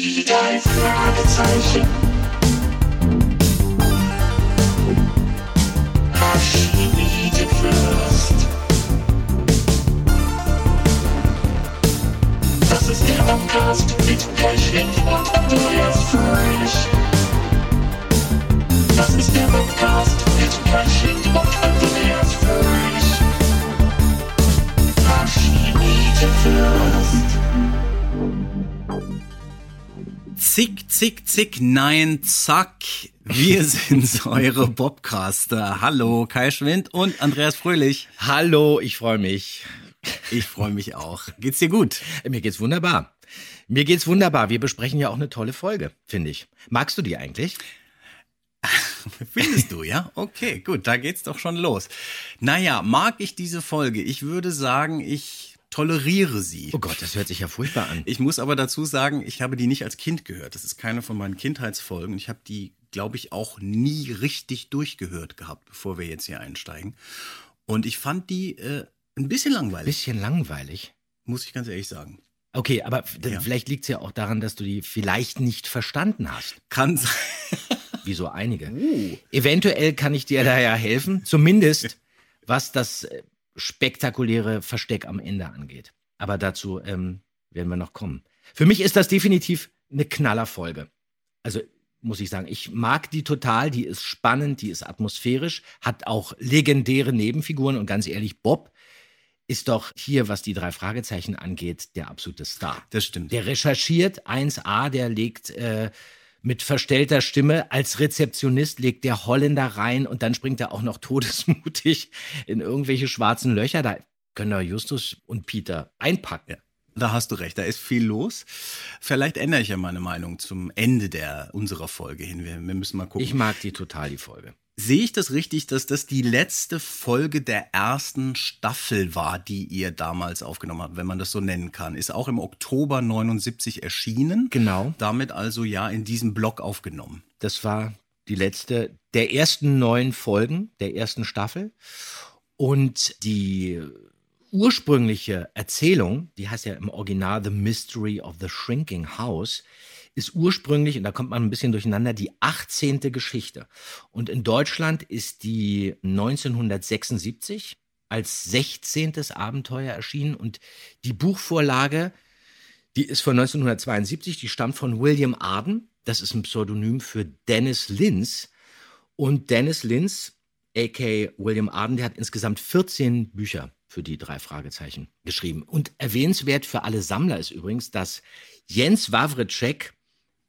Die drei Fragezeichen. Fürst. Das ist der Podcast mit Pechling und Andreas Fröhlich. Das ist der Podcast Zick, zick, nein, zack. Wir sind eure Bobcaster. Hallo, Kai Schwind und Andreas Fröhlich. Hallo, ich freue mich. Ich freue mich auch. Geht's dir gut? Mir geht's wunderbar. Mir geht's wunderbar. Wir besprechen ja auch eine tolle Folge, finde ich. Magst du die eigentlich? Findest du, ja? Okay, gut, da geht's doch schon los. Naja, mag ich diese Folge? Ich würde sagen, ich toleriere sie. Oh Gott, das hört sich ja furchtbar an. Ich muss aber dazu sagen, ich habe die nicht als Kind gehört. Das ist keine von meinen Kindheitsfolgen. Ich habe die, glaube ich, auch nie richtig durchgehört gehabt, bevor wir jetzt hier einsteigen. Und ich fand die äh, ein bisschen langweilig, Bisschen langweilig. muss ich ganz ehrlich sagen. Okay, aber Ja. vielleicht liegt's ja auch daran, dass du die vielleicht nicht verstanden hast. Kann sein. Wie so einige. Uh. Eventuell kann ich dir da ja helfen. Zumindest was das äh, spektakuläre Versteck am Ende angeht. Aber dazu ähm, werden wir noch kommen. Für mich ist das definitiv eine Knallerfolge. Also muss ich sagen, ich mag die total, die ist spannend, die ist atmosphärisch, hat auch legendäre Nebenfiguren und ganz ehrlich, Bob ist doch hier, was die drei Fragezeichen angeht, der absolute Star. Das stimmt. Der recherchiert 1a, der legt äh, mit verstellter Stimme als Rezeptionist, legt der Holländer rein und dann springt er auch noch todesmutig in irgendwelche schwarzen Löcher. Da können doch Justus und Peter einpacken. Da hast du recht, da ist viel los. Vielleicht ändere ich ja meine Meinung zum Ende der unserer Folge hin. Wir, wir müssen mal gucken. Ich mag die total, die Folge. Sehe ich das richtig, dass das die letzte Folge der ersten Staffel war, die ihr damals aufgenommen habt, wenn man das so nennen kann? Ist auch im Oktober 79 erschienen. Genau. Damit also ja in diesem Blog aufgenommen. Das war die letzte der ersten neun Folgen der ersten Staffel. Und die ursprüngliche Erzählung, die heißt ja im Original The Mystery of the Shrinking House, ist ursprünglich, und da kommt man ein bisschen durcheinander, die 18. Geschichte. Und in Deutschland ist die 1976 als 16. Abenteuer erschienen und die Buchvorlage die ist von 1972, die stammt von William Arden. Das ist ein Pseudonym für Dennis Linz. Und Dennis Linz, a.k. William Arden, der hat insgesamt 14 Bücher für die drei Fragezeichen geschrieben. Und erwähnenswert für alle Sammler ist übrigens, dass Jens Wawritschek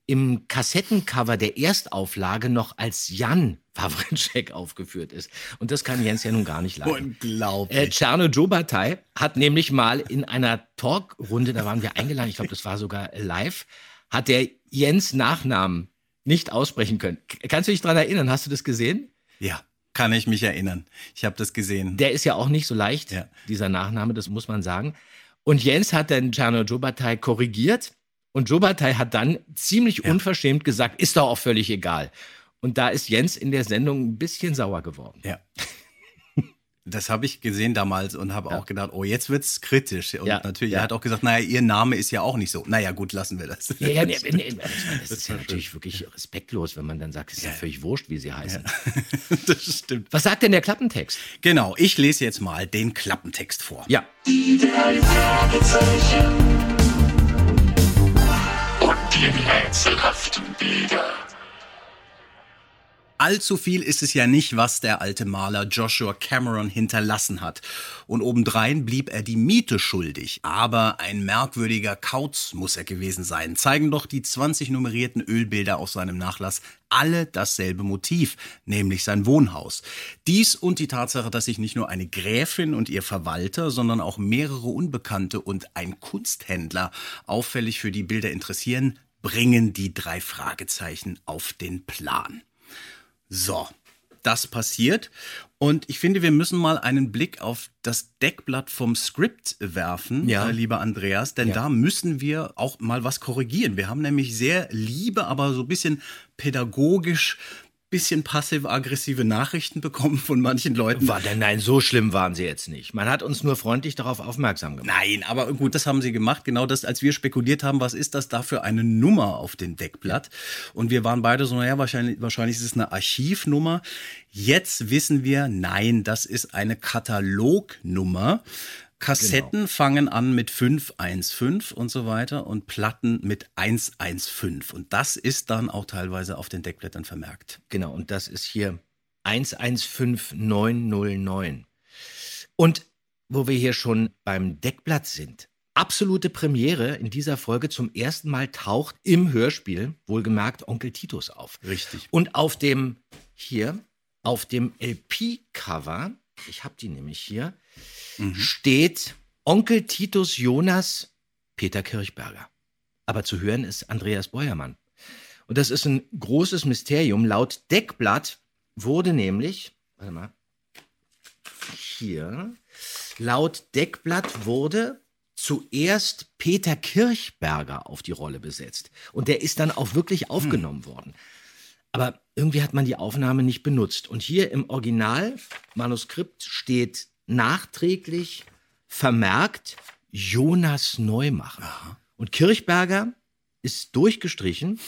im Kassettencover der Erstauflage noch als Jan Wawritschek aufgeführt ist. Und das kann Jens ja nun gar nicht leiden. Unglaublich. Äh, Czerno Jobatai hat nämlich mal in einer Talkrunde, da waren wir eingeladen, ich glaube, das war sogar live, hat der Jens Nachnamen nicht aussprechen können. Kannst du dich dran erinnern? Hast du das gesehen? ja, kann ich mich erinnern. Ich habe das gesehen. Der ist ja auch nicht so leicht, Ja. dieser Nachname, das muss man sagen. Und Jens hat dann Czerno Jobatai korrigiert und Jobatai hat dann ziemlich Ja. unverschämt gesagt, ist doch auch völlig egal. Und da ist Jens in der Sendung ein bisschen sauer geworden. Ja. Das habe ich gesehen damals und habe auch gedacht, oh, jetzt wird's kritisch. Und Ja, natürlich, ja. er hat auch gesagt, naja, ihr Name ist ja auch nicht so. Naja, gut, lassen wir das. Ja, ja, nee, nee, das, das ist ja natürlich wirklich respektlos, wenn man dann sagt, es ist ja, völlig wurscht, wie sie heißen. das stimmt. Was sagt denn der Klappentext? Genau, ich lese jetzt mal den Klappentext vor. Ja, Die drei Fragezeichen. Die rätselhaften Bilder. Allzu viel ist es ja nicht, was der alte Maler Joshua Cameron hinterlassen hat. Und obendrein blieb er die Miete schuldig. Aber ein merkwürdiger Kauz muss er gewesen sein. Zeigen doch die 20 nummerierten Ölbilder auf seinem Nachlass alle dasselbe Motiv, nämlich sein Wohnhaus. Dies und die Tatsache, dass sich nicht nur eine Gräfin und ihr Verwalter, sondern auch mehrere Unbekannte und ein Kunsthändler auffällig für die Bilder interessieren, bringen die drei Fragezeichen auf den Plan. So, das passiert. Und ich finde, wir müssen mal einen Blick auf das Deckblatt vom Skript werfen, Ja. äh, lieber Andreas, denn Ja. da müssen wir auch mal was korrigieren. Wir haben nämlich sehr liebe, aber so ein bisschen pädagogisch bisschen passiv-aggressive Nachrichten bekommen von manchen Leuten. War denn, nein, so schlimm waren sie jetzt nicht. Man hat uns nur freundlich darauf aufmerksam gemacht. Nein, aber gut, das haben sie gemacht. Genau das, als wir spekuliert haben, was ist das da für eine Nummer auf dem Deckblatt? Und wir waren beide so, naja, wahrscheinlich, wahrscheinlich ist es eine Archivnummer. Jetzt wissen wir, nein, das ist eine Katalognummer. Kassetten genau. fangen an mit 515 und so weiter und Platten mit 115. Und das ist dann auch teilweise auf den Deckblättern vermerkt. Genau, und das ist hier 115909. Und wo wir hier schon beim Deckblatt sind, absolute Premiere in dieser Folge. Zum ersten Mal taucht im Hörspiel, wohlgemerkt, Onkel Titus auf. Richtig. Und auf dem, hier, auf dem LP-Cover, ich habe die nämlich hier, mhm. steht Onkel Titus Jonas Peter Kirchberger. Aber zu hören ist Andreas Beuermann. Und das ist ein großes Mysterium. Laut Deckblatt wurde nämlich, warte mal, hier, laut Deckblatt wurde zuerst Peter Kirchberger auf die Rolle besetzt. Und der ist dann auch wirklich aufgenommen hm. worden. Aber irgendwie hat man die Aufnahme nicht benutzt. Und hier im Originalmanuskript steht nachträglich vermerkt Jonas Neumacher. Aha. Und Kirchberger ist durchgestrichen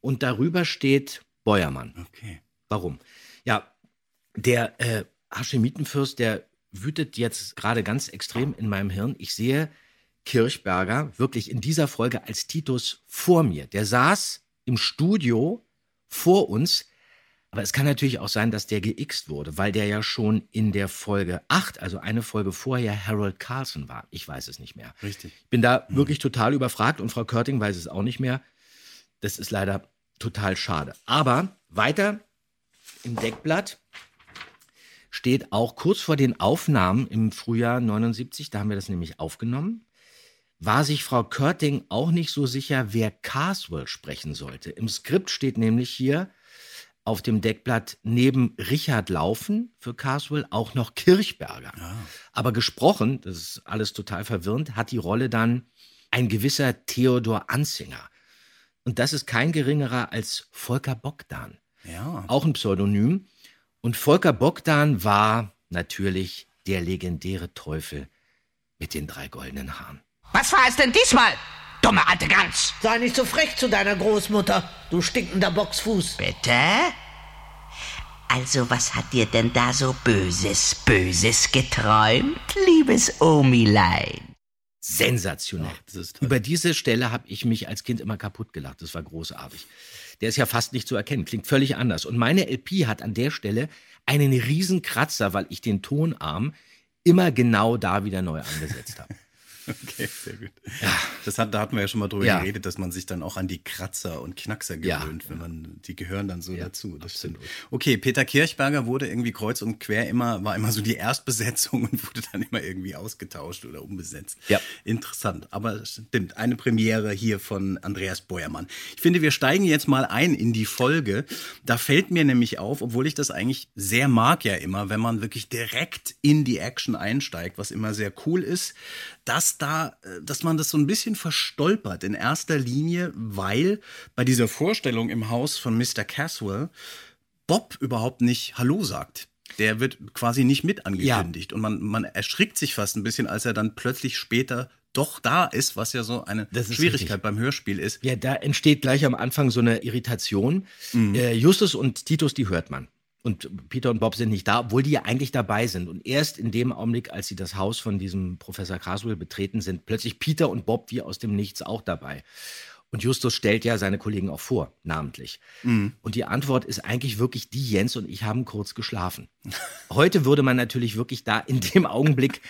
und darüber steht Beuermann. Okay. Warum? Ja, der äh, Haschemitenfürst, der wütet jetzt gerade ganz extrem in meinem Hirn. Ich sehe Kirchberger wirklich in dieser Folge als Titus vor mir. Der saß im Studio vor uns aber es kann natürlich auch sein, dass der geixt wurde, weil der ja schon in der Folge 8, also eine Folge vorher, Harold Carlson war. Ich weiß es nicht mehr. Richtig. Ich bin da mhm. wirklich total überfragt und Frau Körting weiß es auch nicht mehr. Das ist leider total schade. Aber weiter im Deckblatt steht auch kurz vor den Aufnahmen im Frühjahr 79, da haben wir das nämlich aufgenommen, war sich Frau Körting auch nicht so sicher, wer Carswell sprechen sollte. Im Skript steht nämlich hier, auf dem Deckblatt neben Richard Laufen für Carswell auch noch Kirchberger. Ja. Aber gesprochen, das ist alles total verwirrend, hat die Rolle dann ein gewisser Theodor Anzinger. Und das ist kein geringerer als Volker Bogdan. Ja. Auch ein Pseudonym. Und Volker Bogdan war natürlich der legendäre Teufel mit den drei goldenen Haaren. Was war es denn diesmal? Dumme alte Gans. Sei nicht so frech zu deiner Großmutter, du stinkender Boxfuß. Bitte? Also, was hat dir denn da so Böses, Böses geträumt, liebes Omilein? Sensationell. Ach, Über diese Stelle habe ich mich als Kind immer kaputt gelacht. Das war großartig. Der ist ja fast nicht zu erkennen, klingt völlig anders. Und meine LP hat an der Stelle einen riesen Kratzer, weil ich den Tonarm immer genau da wieder neu angesetzt habe. Okay, sehr gut. Ja. Das hat, da hatten wir ja schon mal drüber ja. geredet, dass man sich dann auch an die Kratzer und Knackser gewöhnt, ja. wenn man, die gehören dann so dazu. Das absolut. stimmt. Okay, Peter Kirchberger wurde irgendwie kreuz und quer immer, war immer so die Erstbesetzung und wurde dann immer irgendwie ausgetauscht oder umbesetzt. Ja. Interessant. Aber stimmt, eine Premiere hier von Andreas Beuermann. Ich finde, wir steigen jetzt mal ein in die Folge. Da fällt mir nämlich auf, obwohl ich das eigentlich sehr mag ja immer, wenn man wirklich direkt in die Action einsteigt, was immer sehr cool ist, dass da, äh, dass man das so ein bisschen verstolpert in erster Linie, weil bei dieser Vorstellung im Haus von Mr. Caswell Bob überhaupt nicht Hallo sagt. Der wird quasi nicht mit angekündigt. Ja. Und man, man erschrickt sich fast ein bisschen, als er dann plötzlich später doch da ist, was ja so eine Schwierigkeit richtig. beim Hörspiel ist. Ja, da entsteht gleich am Anfang so eine Irritation. Mhm. Äh, Justus und Titus, die hört man. Und Peter und Bob sind nicht da, obwohl die ja eigentlich dabei sind. Und erst in dem Augenblick, als sie das Haus von diesem Professor Carswell betreten, sind plötzlich Peter und Bob wie aus dem Nichts auch dabei. Und Justus stellt ja seine Kollegen auch vor, namentlich. Mhm. Und die Antwort ist eigentlich wirklich die, Jens und ich haben kurz geschlafen. Heute würde man natürlich wirklich da in dem Augenblick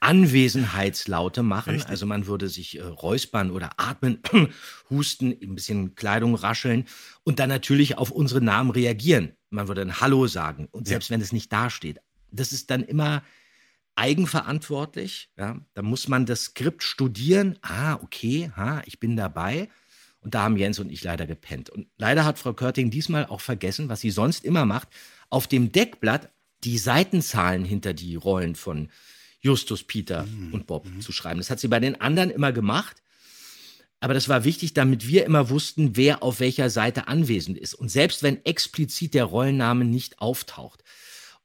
Anwesenheitslaute machen. Richtig. Also man würde sich äh, räuspern oder atmen, husten, ein bisschen Kleidung rascheln und dann natürlich auf unsere Namen reagieren. Man würde ein Hallo sagen. Und selbst ja. wenn es nicht dasteht. Das ist dann immer eigenverantwortlich. Ja? Da muss man das Skript studieren. Ah, okay, ha, ich bin dabei. Und da haben Jens und ich leider gepennt. Und leider hat Frau Körting diesmal auch vergessen, was sie sonst immer macht, auf dem Deckblatt die Seitenzahlen hinter die Rollen von Justus, Peter mhm. und Bob mhm. zu schreiben. Das hat sie bei den anderen immer gemacht. Aber das war wichtig, damit wir immer wussten, wer auf welcher Seite anwesend ist. Und selbst wenn explizit der Rollenname nicht auftaucht.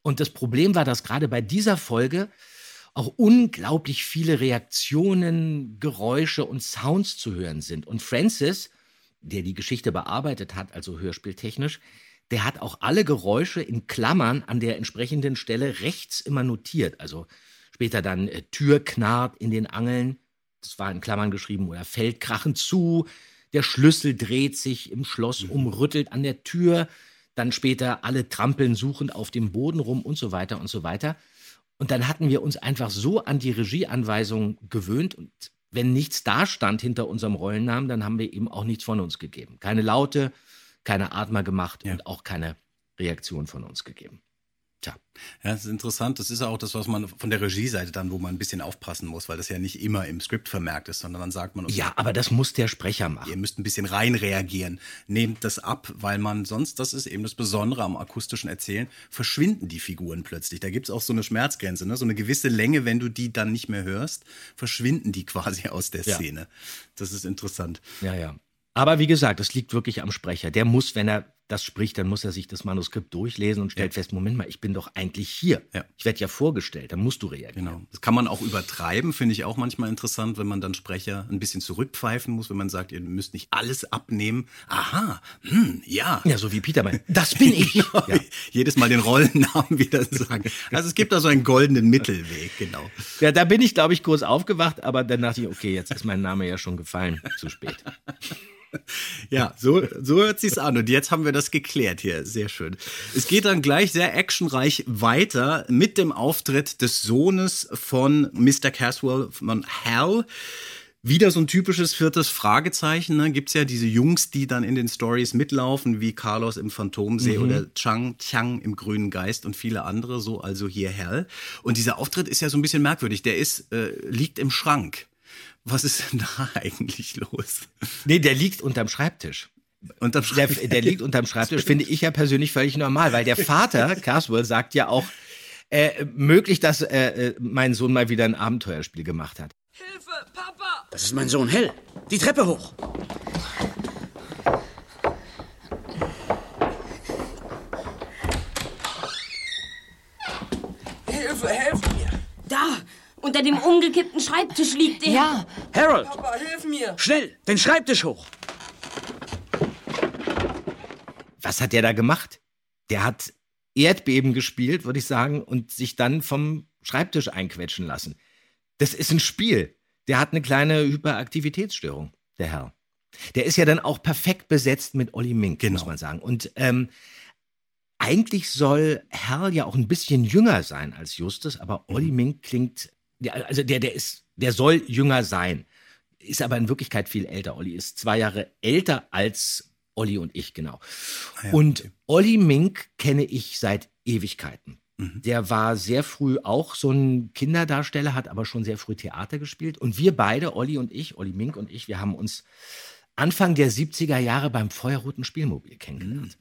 Und das Problem war, dass gerade bei dieser Folge auch unglaublich viele Reaktionen, Geräusche und Sounds zu hören sind. Und Francis, der die Geschichte bearbeitet hat, also hörspieltechnisch, der hat auch alle Geräusche in Klammern an der entsprechenden Stelle rechts immer notiert. Also später dann äh, Tür knarrt in den Angeln, das war in Klammern geschrieben, oder fällt krachend zu, der Schlüssel dreht sich im Schloss um, rüttelt an der Tür, dann später alle trampeln suchend auf dem Boden rum und so weiter und so weiter. Und dann hatten wir uns einfach so an die Regieanweisung gewöhnt und wenn nichts da stand hinter unserem Rollennamen, dann haben wir eben auch nichts von uns gegeben. Keine Laute, keine Atmer gemacht Ja. und auch keine Reaktion von uns gegeben. Tja, Ja, das ist interessant. Das ist ja auch das, was man von der Regieseite dann, wo man ein bisschen aufpassen muss, weil das ja nicht immer im Skript vermerkt ist, sondern dann sagt man, okay, ja, aber das muss der Sprecher machen. ihr müsst ein bisschen rein reagieren. Nehmt das ab, weil man sonst, das ist eben das Besondere am akustischen Erzählen, verschwinden die Figuren plötzlich. Da gibt's auch so eine Schmerzgrenze, ne? so eine gewisse Länge, wenn du die dann nicht mehr hörst, verschwinden die quasi aus der Ja. Szene. Das ist interessant. Ja, ja. Aber wie gesagt, es liegt wirklich am Sprecher. Der muss, wenn er das spricht, dann muss er sich das Manuskript durchlesen und stellt fest, Moment mal, ich bin doch eigentlich hier. Ja. Ich werde ja vorgestellt, dann musst du reagieren. Genau. Das kann man auch übertreiben, finde ich auch manchmal interessant, wenn man dann Sprecher ein bisschen zurückpfeifen muss, wenn man sagt, ihr müsst nicht alles abnehmen. Aha, hm, ja. Ja, so wie Peter meint. Das bin ich. Ja. Jedes Mal den Rollennamen wieder sagen. Also es gibt da so einen goldenen Mittelweg, genau. ja, da bin ich, glaube ich, kurz aufgewacht, aber dann dachte ich, okay, jetzt ist mein Name ja schon gefallen. Zu spät. Ja, so, so hört sich's an. Und jetzt haben wir das geklärt hier. Sehr schön. Es geht dann gleich sehr actionreich weiter mit dem Auftritt des Sohnes von Mr. Caswell, von Hal. Wieder so ein typisches viertes Fragezeichen. Ne? Gibt's ja diese Jungs, die dann in den Stories mitlaufen, wie Carlos im Phantomsee oder Chang Chang im Grünen Geist und viele andere. So also hier Hal. Und dieser Auftritt ist ja so ein bisschen merkwürdig. Der ist äh, liegt im Schrank. Was ist denn da eigentlich los? Nee, der liegt unterm Schreibtisch. Und dann Der, der liegt unterm Schreibtisch, finde ich ja persönlich völlig normal, weil der Vater, Carswell, sagt ja auch, äh, möglich, dass äh, äh, mein Sohn mal wieder ein Abenteuerspiel gemacht hat. Hilfe, Papa! Das ist mein Sohn Hell. Die Treppe hoch. Hilfe, helf mir! Da, unter dem umgekippten Schreibtisch liegt er. Ja, Harold, Papa, hilf mir! schnell, den Schreibtisch hoch. Was hat der da gemacht? Der hat Erdbeben gespielt, würde ich sagen, und sich dann vom Schreibtisch einquetschen lassen. Das ist ein Spiel. Der hat eine kleine Hyperaktivitätsstörung, der Herr. Der ist ja dann auch perfekt besetzt mit Olli Mink, muss Genau. man sagen. Und ähm, eigentlich soll Herr ja auch ein bisschen jünger sein als Justus, aber Olli Mink klingt, also der, der ist, der soll jünger sein, ist aber in Wirklichkeit viel älter. Olli ist zwei Jahre älter als Olli und ich, genau. ja, und okay. Olli Mink kenne ich seit Ewigkeiten. Mhm. Der war sehr früh auch so ein Kinderdarsteller, hat aber schon sehr früh Theater gespielt. Und wir beide, Olli und ich, Olli Mink und ich, wir haben uns Anfang der 70er Jahre beim Feuerroten Spielmobil kennengelernt.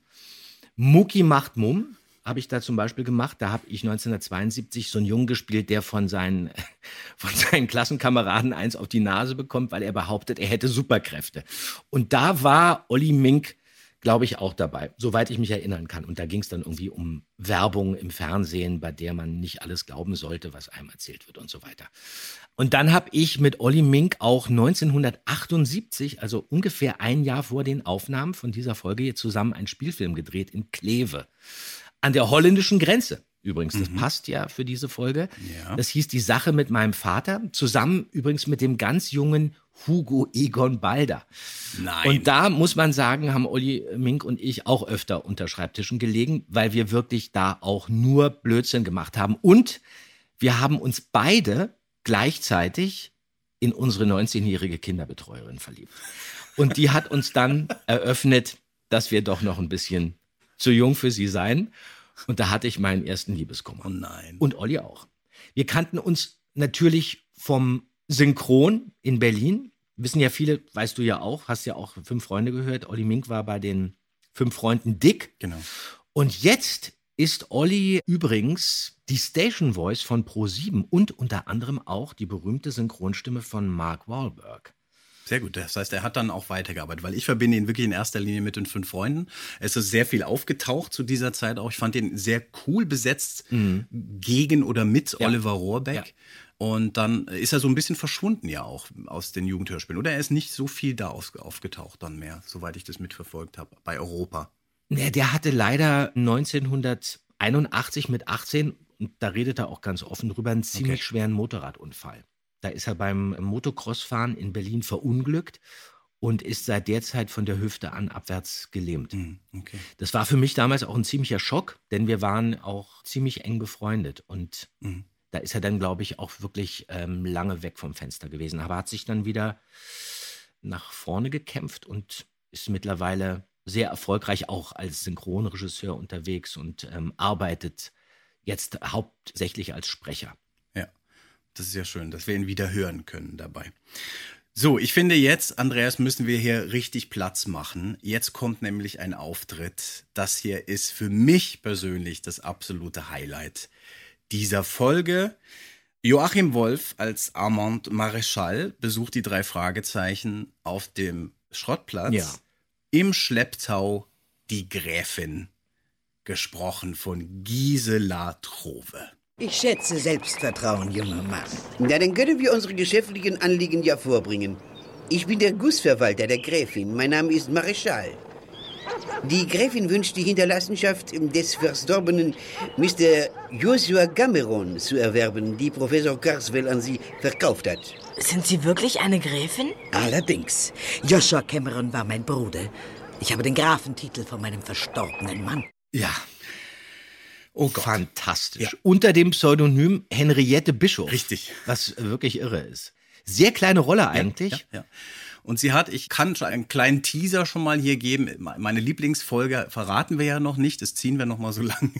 Mucki macht Mumm habe ich da zum Beispiel gemacht. Da habe ich 1972 so einen Jungen gespielt, der von seinen, von seinen Klassenkameraden eins auf die Nase bekommt, weil er behauptet, er hätte Superkräfte. Und da war Olli Mink, glaube ich, auch dabei, soweit ich mich erinnern kann. Und da ging es dann irgendwie um Werbung im Fernsehen, bei der man nicht alles glauben sollte, was einem erzählt wird und so weiter. Und dann habe ich mit Olli Mink auch 1978, also ungefähr ein Jahr vor den Aufnahmen von dieser Folge, hier zusammen einen Spielfilm gedreht in Kleve. An der holländischen Grenze. Übrigens, das passt ja für diese Folge. Ja. Das hieß die Sache mit meinem Vater, zusammen übrigens mit dem ganz jungen Hugo Egon Balder. Nein. Und da muss man sagen, haben Olli Mink und ich auch öfter unter Schreibtischen gelegen, weil wir wirklich da auch nur Blödsinn gemacht haben. Und wir haben uns beide gleichzeitig in unsere 19-jährige Kinderbetreuerin verliebt. Und die hat uns dann eröffnet, dass wir doch noch ein bisschen zu jung für sie seien. Und da hatte ich meinen ersten Liebeskummer. oh nein. Und Olli auch. Wir kannten uns natürlich vom Synchron in Berlin. Wissen ja viele, weißt du ja auch, hast ja auch fünf Freunde gehört. Olli Mink war bei den fünf Freunden dick. genau. Und jetzt ist Olli übrigens die Station Voice von Pro7 und unter anderem auch die berühmte Synchronstimme von Mark Wahlberg. Sehr gut. Das heißt, er hat dann auch weitergearbeitet, weil ich verbinde ihn wirklich in erster Linie mit den fünf Freunden. Es ist sehr viel aufgetaucht zu dieser Zeit auch. Ich fand ihn sehr cool besetzt gegen oder mit Ja. Oliver Rohrbeck. Ja. Und dann ist er so ein bisschen verschwunden ja auch aus den Jugendhörspielen. Oder er ist nicht so viel da auf, aufgetaucht dann mehr, soweit ich das mitverfolgt habe, bei Europa. Nee, der hatte leider 1981 mit 18, und da redet er auch ganz offen drüber, einen ziemlich Okay. schweren Motorradunfall. Da ist er beim Motocrossfahren in Berlin verunglückt und ist seit der Zeit von der Hüfte an abwärts gelähmt. Hm, okay. Das war für mich damals auch ein ziemlicher Schock, denn wir waren auch ziemlich eng befreundet. Und Mhm. da ist er dann, glaube ich, auch wirklich ähm, lange weg vom Fenster gewesen. Aber hat sich dann wieder nach vorne gekämpft und ist mittlerweile sehr erfolgreich auch als Synchronregisseur unterwegs und ähm, arbeitet jetzt hauptsächlich als Sprecher. Das ist ja schön, dass wir ihn wieder hören können dabei. So, ich finde jetzt, Andreas, müssen wir hier richtig Platz machen. Jetzt kommt nämlich ein Auftritt. Das hier ist für mich persönlich das absolute Highlight dieser Folge. Joachim Wolf als Armand Maréchal besucht die drei Fragezeichen auf dem Schrottplatz. Ja. Im Schlepptau die Gräfin, gesprochen von Gisela Trove. Ich schätze Selbstvertrauen, junger Mann. Na, dann können wir unsere geschäftlichen Anliegen ja vorbringen. Ich bin der Gussverwalter der Gräfin. Mein Name ist Mareschal. Die Gräfin wünscht die Hinterlassenschaft des verstorbenen Mr. Joshua Gameron zu erwerben, die Professor Carswell an Sie verkauft hat. Sind Sie wirklich eine Gräfin? Allerdings. Joshua Cameron war mein Bruder. Ich habe den Grafentitel von meinem verstorbenen Mann. Ja. Oh Gott. Fantastisch. Ja. Unter dem Pseudonym Henriette Bischof. Richtig. Was wirklich irre ist. Sehr kleine Rolle eigentlich. Ja, ja. Und sie hat, ich kann schon einen kleinen Teaser schon mal hier geben. Meine Lieblingsfolge verraten wir ja noch nicht. Das ziehen wir noch mal so lange,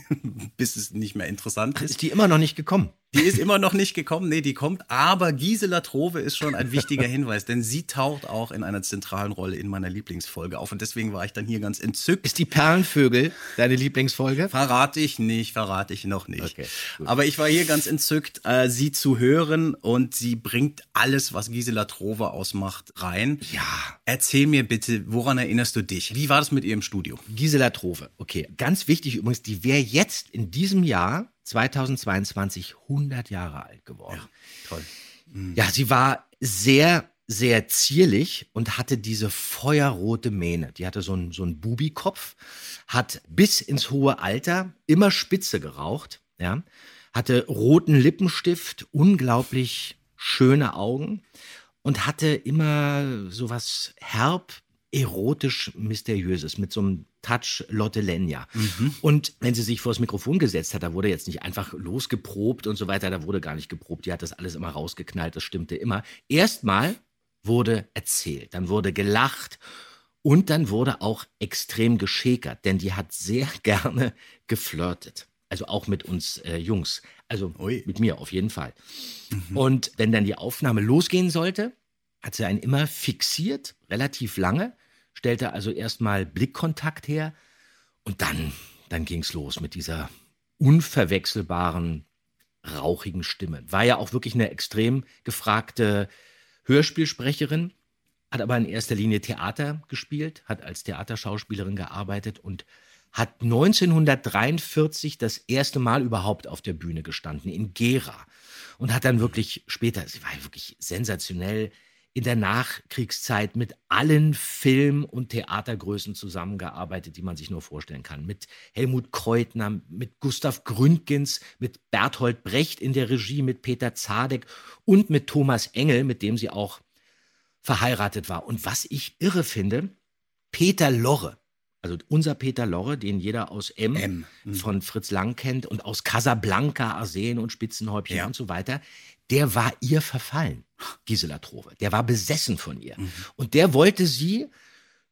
bis es nicht mehr interessant ist. Ist die immer noch nicht gekommen? Die ist immer noch nicht gekommen. Nee, die kommt. Aber Gisela Trove ist schon ein wichtiger Hinweis, denn sie taucht auch in einer zentralen Rolle in meiner Lieblingsfolge auf. Und deswegen war ich dann hier ganz entzückt. Ist die Perlenvögel deine Lieblingsfolge? Verrate ich nicht, verrate ich noch nicht. Okay. Aber ich war hier ganz entzückt, äh, sie zu hören und sie bringt alles, was Gisela Trove ausmacht, rein. Ja. Erzähl mir bitte, woran erinnerst du dich? Wie war das mit ihr im Studio? Gisela Trove. Okay. Ganz wichtig übrigens, die wäre jetzt in diesem Jahr 2022 100 Jahre alt geworden. Toll. Ja, sie war sehr, sehr zierlich und hatte diese feuerrote Mähne. Die hatte so einen, so einen Bubikopf, hat bis ins hohe Alter immer Spitze geraucht, ja, hatte roten Lippenstift, unglaublich schöne Augen und hatte immer sowas herb, erotisch mysteriöses mit so einem Touch Lotte Lenya. Und wenn sie sich vor das Mikrofon gesetzt hat, da wurde jetzt nicht einfach losgeprobt und so weiter, da wurde gar nicht geprobt, die hat das alles immer rausgeknallt, das stimmte immer. Erstmal wurde erzählt, dann wurde gelacht und dann wurde auch extrem geschäkert, denn die hat sehr gerne geflirtet. Also auch mit uns äh, Jungs. Also Ui. mit mir auf jeden Fall. Und wenn dann die Aufnahme losgehen sollte, hat sie einen immer fixiert, relativ lange, stellte also erstmal Blickkontakt her und dann, dann ging's los mit dieser unverwechselbaren, rauchigen Stimme. War ja auch wirklich eine extrem gefragte Hörspielsprecherin, hat aber in erster Linie Theater gespielt, hat als Theaterschauspielerin gearbeitet und hat 1943 das erste Mal überhaupt auf der Bühne gestanden, in Gera. Und hat dann wirklich später, sie war wirklich sensationell, in der Nachkriegszeit mit allen Film- und Theatergrößen zusammengearbeitet, die man sich nur vorstellen kann. Mit Helmut Kreutner, mit Gustav Gründgens, mit Berthold Brecht in der Regie, mit Peter Zadek und mit Thomas Engel, mit dem sie auch verheiratet war. Und was ich irre finde, Peter Lorre, also unser Peter Lorre, den jeder aus M, M, von Fritz Lang kennt und aus Casablanca, Arsen und Spitzenhäubchen Ja. und so weiter, der war ihr verfallen, Gisela Trove. Der war besessen von ihr. Und der wollte sie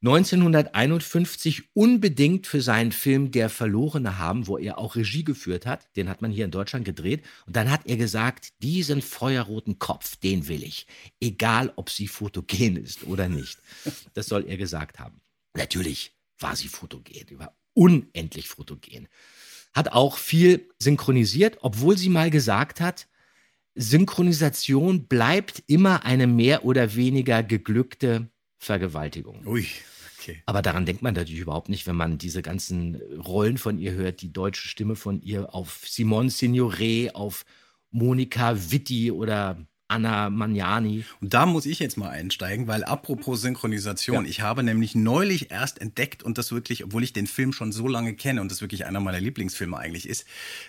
1951 unbedingt für seinen Film Der Verlorene haben, wo er auch Regie geführt hat. Den hat man hier in Deutschland gedreht. Und dann hat er gesagt, diesen feuerroten Kopf, den will ich. Egal, ob sie fotogen ist oder nicht. Das soll er gesagt haben. Natürlich war sie fotogen. Die war unendlich fotogen. Hat auch viel synchronisiert, obwohl sie mal gesagt hat, Synchronisation bleibt immer eine mehr oder weniger geglückte Vergewaltigung. Ui, okay. Aber daran denkt man natürlich überhaupt nicht, wenn man diese ganzen Rollen von ihr hört, die deutsche Stimme von ihr auf Simone Signoret, auf Monika Witti oder Anna Magnani. Und da muss ich jetzt mal einsteigen, weil apropos Synchronisation, Ja. ich habe nämlich neulich erst entdeckt und das wirklich, obwohl ich den Film schon so lange kenne und das wirklich einer meiner Lieblingsfilme eigentlich ist,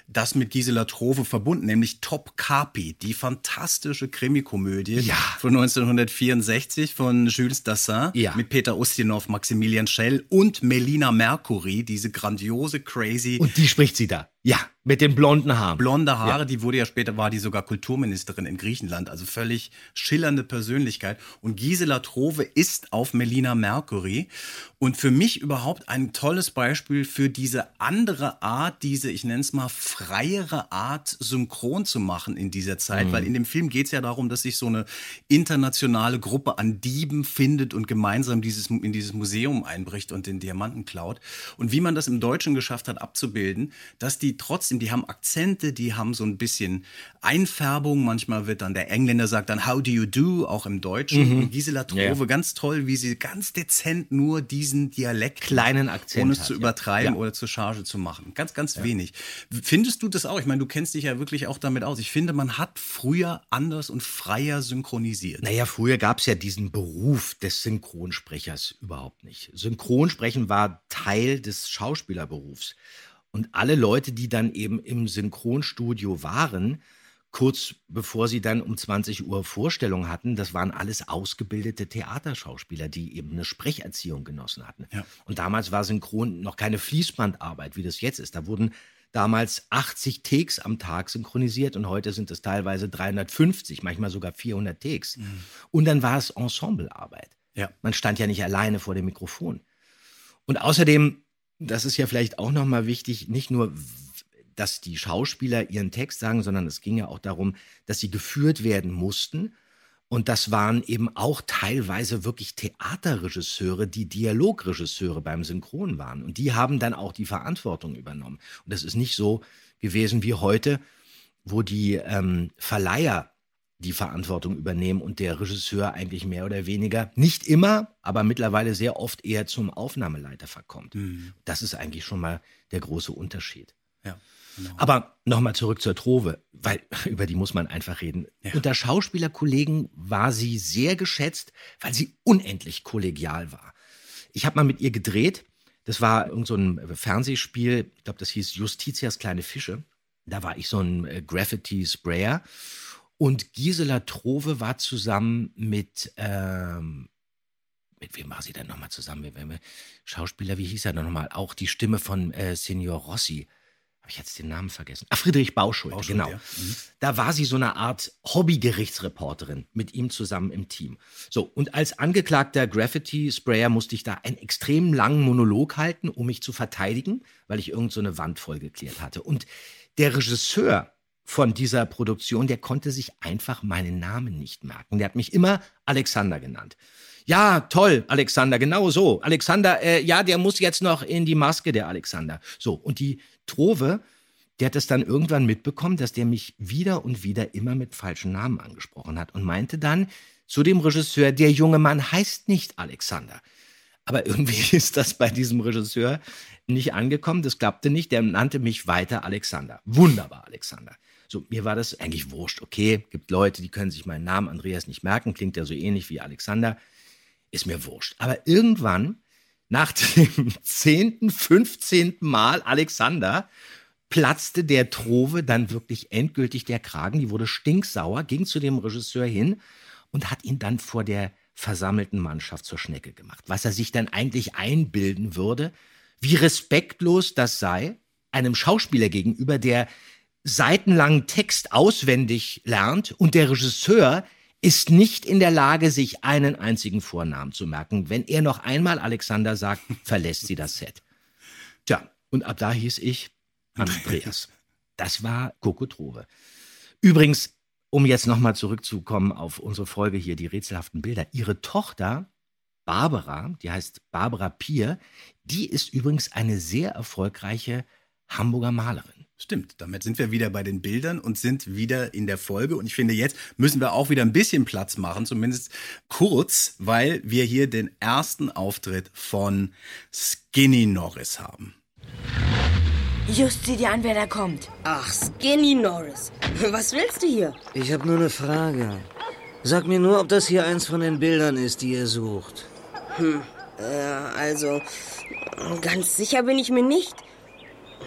das mit Gisela Trove verbunden, nämlich Top Carpi, die fantastische Krimikomödie Ja. von 1964 von Jules Dassin Ja. mit Peter Ustinov, Maximilian Schell und Melina Mercury, diese grandiose, crazy Und die spricht sie da. Ja, mit den blonden Haaren. blonde Haare, die wurde ja später, war die sogar Kulturministerin in Griechenland, also völlig schillernde Persönlichkeit. Und Gisela Trove ist auf Melina Mercury. Und für mich überhaupt ein tolles Beispiel für diese andere Art, diese, ich nenne es mal, freiere Art, synchron zu machen in dieser Zeit. Mhm. Weil in dem Film geht es ja darum, dass sich so eine internationale Gruppe an Dieben findet und gemeinsam dieses, in dieses Museum einbricht und den Diamanten klaut. Und wie man das im Deutschen geschafft hat abzubilden, dass die trotzdem, die haben Akzente, die haben so ein bisschen Einfärbung. Manchmal wird dann der Engländer sagt dann How do you do, auch im Deutschen. Mhm. Und Gisela Trove, Ja, ja. ganz toll, wie sie ganz dezent nur diesen Dialekt Kleinen Akzent ohne es hat, zu ja. übertreiben Ja. oder zur Charge zu machen. Ganz, ganz wenig. Findest du das auch? Ich meine, du kennst dich ja wirklich auch damit aus. Ich finde, man hat früher anders und freier synchronisiert. Naja, früher gab es ja diesen Beruf des Synchronsprechers überhaupt nicht. Synchronsprechen war Teil des Schauspielerberufs. Und alle Leute, die dann eben im Synchronstudio waren, kurz bevor sie dann um 20 Uhr Vorstellung hatten, das waren alles ausgebildete Theaterschauspieler, die eben eine Sprecherziehung genossen hatten. Ja. Und damals war Synchron noch keine Fließbandarbeit, wie das jetzt ist. Da wurden damals 80 Takes am Tag synchronisiert und heute sind es teilweise 350, manchmal sogar 400 Takes. Und dann war es Ensemblearbeit. Ja. Man stand ja nicht alleine vor dem Mikrofon. Und außerdem, das ist ja vielleicht auch nochmal wichtig, nicht nur, dass die Schauspieler ihren Text sagen, sondern es ging ja auch darum, dass sie geführt werden mussten. Und das waren eben auch teilweise wirklich Theaterregisseure, die Dialogregisseure beim Synchron waren. Und die haben dann auch die Verantwortung übernommen. Und das ist nicht so gewesen wie heute, wo die ähm, Verleiher die Verantwortung übernehmen und der Regisseur eigentlich mehr oder weniger, nicht immer, aber mittlerweile sehr oft eher zum Aufnahmeleiter verkommt. Das ist eigentlich schon mal der große Unterschied. Ja, genau. Aber nochmal zurück zur Trove, weil über die muss man einfach reden. Unter Schauspielerkollegen war sie sehr geschätzt, weil sie unendlich kollegial war. Ich habe mal mit ihr gedreht. Das war irgend so ein Fernsehspiel, ich glaube, das hieß Justitias kleine Fische. Da war ich so ein äh, Graffiti-Sprayer. Und Gisela Trove war zusammen mit, ähm, mit wem war sie denn nochmal zusammen? Mit Schauspieler, wie hieß er denn nochmal? Auch die Stimme von äh, Senior Rossi. Habe ich jetzt den Namen vergessen? Ach, Friedrich Bauschulte, Bauschulte, genau. ja. Mhm. Da war sie so eine Art Hobbygerichtsreporterin mit ihm zusammen im Team. So, und als angeklagter Graffiti-Sprayer musste ich da einen extrem langen Monolog halten, um mich zu verteidigen, weil ich irgend so eine Wand vollgeklärt hatte. Und der Regisseur von dieser Produktion, der konnte sich einfach meinen Namen nicht merken. Der hat mich immer Alexander genannt. Ja, toll, Alexander, genau so. Alexander, äh, ja, der muss jetzt noch in die Maske, der Alexander. So, und die Trove, der hat es dann irgendwann mitbekommen, dass der mich wieder und wieder immer mit falschen Namen angesprochen hat und meinte dann zu dem Regisseur, der junge Mann heißt nicht Alexander. Aber irgendwie ist das bei diesem Regisseur nicht angekommen, das klappte nicht, der nannte mich weiter Alexander. Wunderbar, Alexander. So, mir war das eigentlich wurscht. Okay, gibt Leute, die können sich meinen Namen Andreas nicht merken, klingt ja so ähnlich wie Alexander. Ist mir wurscht. Aber irgendwann, nach dem 10., 15. Mal Alexander, platzte der Trove dann wirklich endgültig der Kragen. Die wurde stinksauer, ging zu dem Regisseur hin und hat ihn dann vor der versammelten Mannschaft zur Schnecke gemacht. Was er sich dann eigentlich einbilden würde, wie respektlos das sei, einem Schauspieler gegenüber, der seitenlangen Text auswendig lernt und der Regisseur ist nicht in der Lage, sich einen einzigen Vornamen zu merken. Wenn er noch einmal Alexander sagt, verlässt sie das Set. Tja, und ab da hieß ich Andreas. Das war Coco Trove. Übrigens, um jetzt nochmal zurückzukommen auf unsere Folge hier, die rätselhaften Bilder. Ihre Tochter, Barbara, die heißt Barbara Pier, die ist übrigens eine sehr erfolgreiche Hamburger Malerin. Stimmt, damit sind wir wieder bei den Bildern und sind wieder in der Folge. Und ich finde, jetzt müssen wir auch wieder ein bisschen Platz machen, zumindest kurz, weil wir hier den ersten Auftritt von Skinny Norris haben. Just sieh dir an, wer da kommt. Ach, Skinny Norris. Was willst du hier? Ich habe nur eine Frage. Sag mir nur, ob das hier eins von den Bildern ist, die ihr sucht. Hm, äh, also, ganz sicher bin ich mir nicht.